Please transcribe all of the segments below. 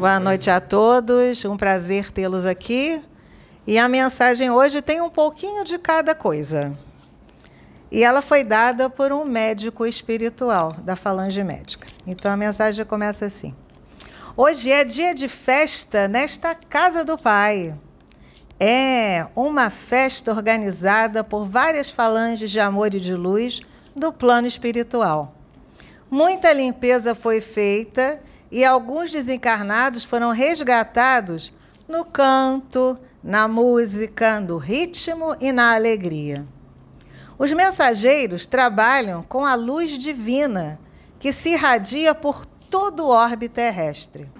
Boa noite a todos, um prazer tê-los aqui. E a mensagem hoje tem um pouquinho de cada coisa. E ela foi dada por um médico espiritual da Falange Médica. Então a mensagem começa assim: Hoje é dia de festa nesta casa do Pai. É uma festa organizada por várias falanges de amor e de luz do plano espiritual. Muita limpeza foi feita e alguns desencarnados foram resgatados no canto, na música, no ritmo e na alegria. Os mensageiros trabalham com a luz divina que se irradia por todo o orbe terrestre.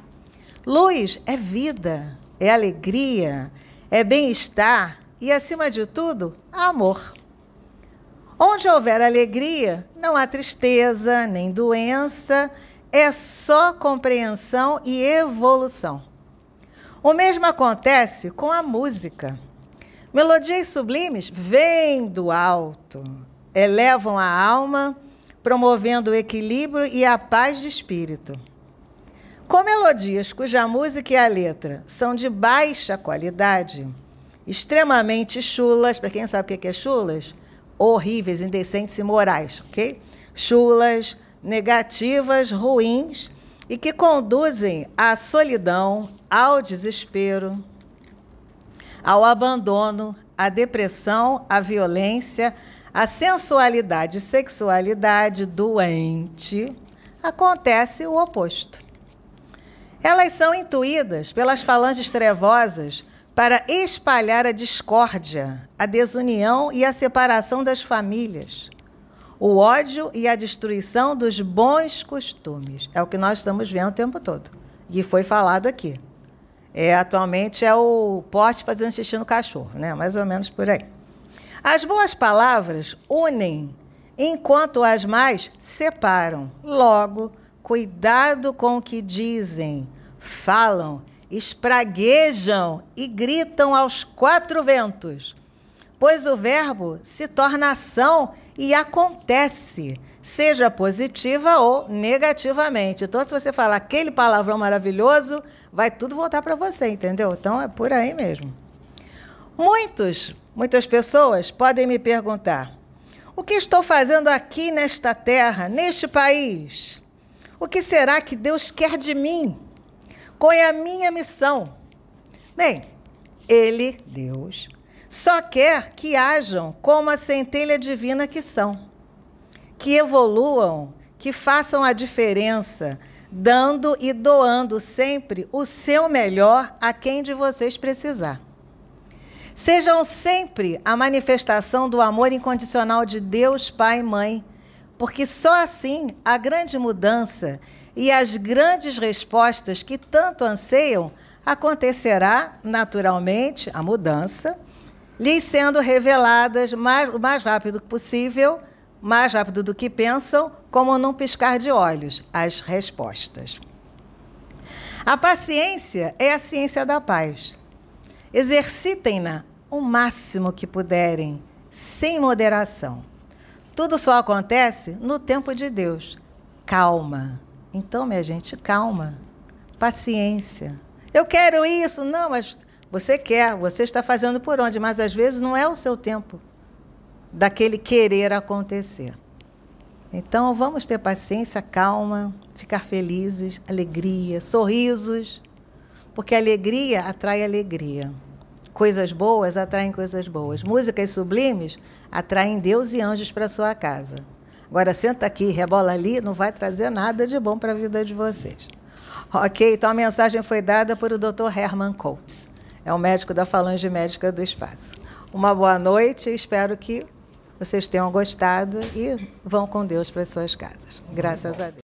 Luz é vida, é alegria, é bem-estar e, acima de tudo, amor. Onde houver alegria, não há tristeza nem doença, é só compreensão e evolução. O mesmo acontece com a música. Melodias sublimes vêm do alto, elevam a alma, promovendo o equilíbrio e a paz de espírito. Com melodias cuja música e a letra são de baixa qualidade, extremamente chulas, para quem sabe o que é chulas, horríveis, indecentes e morais, ok? Chulas, negativas, ruins e que conduzem à solidão, ao desespero, ao abandono, à depressão, à violência, à sensualidade e sexualidade doente, acontece o oposto. Elas são intuídas pelas falanges trevosas para espalhar a discórdia, a desunião e a separação das famílias, o ódio e a destruição dos bons costumes. É o que nós estamos vendo o tempo todo. E foi falado aqui. É, atualmente é o poste fazendo xixi no cachorro, né? mais ou menos por aí. As boas palavras unem, enquanto as mais separam. Logo, cuidado com o que dizem, falam, espraguejam e gritam aos quatro ventos, pois o verbo se torna ação e acontece seja positiva ou negativamente. Então, se você falar aquele palavrão maravilhoso, vai tudo voltar para você, entendeu? Então, é por aí mesmo. Muitos, muitas pessoas podem me perguntar: o que estou fazendo aqui nesta terra, neste país? O que será que Deus quer de mim? Qual é a minha missão? Bem, Ele, Deus, só quer que hajam como a centelha divina que são que evoluam, que façam a diferença, dando e doando sempre o seu melhor a quem de vocês precisar. Sejam sempre a manifestação do amor incondicional de Deus, Pai e Mãe, porque só assim a grande mudança e as grandes respostas que tanto anseiam acontecerá naturalmente, a mudança, lhes sendo reveladas mais, o mais rápido possível mais rápido do que pensam, como num piscar de olhos, as respostas. A paciência é a ciência da paz. Exercitem-na o máximo que puderem, sem moderação. Tudo só acontece no tempo de Deus. Calma. Então, minha gente, calma. Paciência. Eu quero isso. Não, mas você quer, você está fazendo por onde, mas às vezes não é o seu tempo daquele querer acontecer. Então, vamos ter paciência, calma, ficar felizes, alegria, sorrisos, porque alegria atrai alegria. Coisas boas atraem coisas boas. Músicas sublimes atraem Deus e anjos para sua casa. Agora, senta aqui, rebola ali, não vai trazer nada de bom para a vida de vocês. Ok? Então, a mensagem foi dada por o Dr. Herman Coates. É o médico da Falange Médica do Espaço. Uma boa noite, espero que vocês tenham gostado e vão com Deus para as suas casas. Graças a Deus.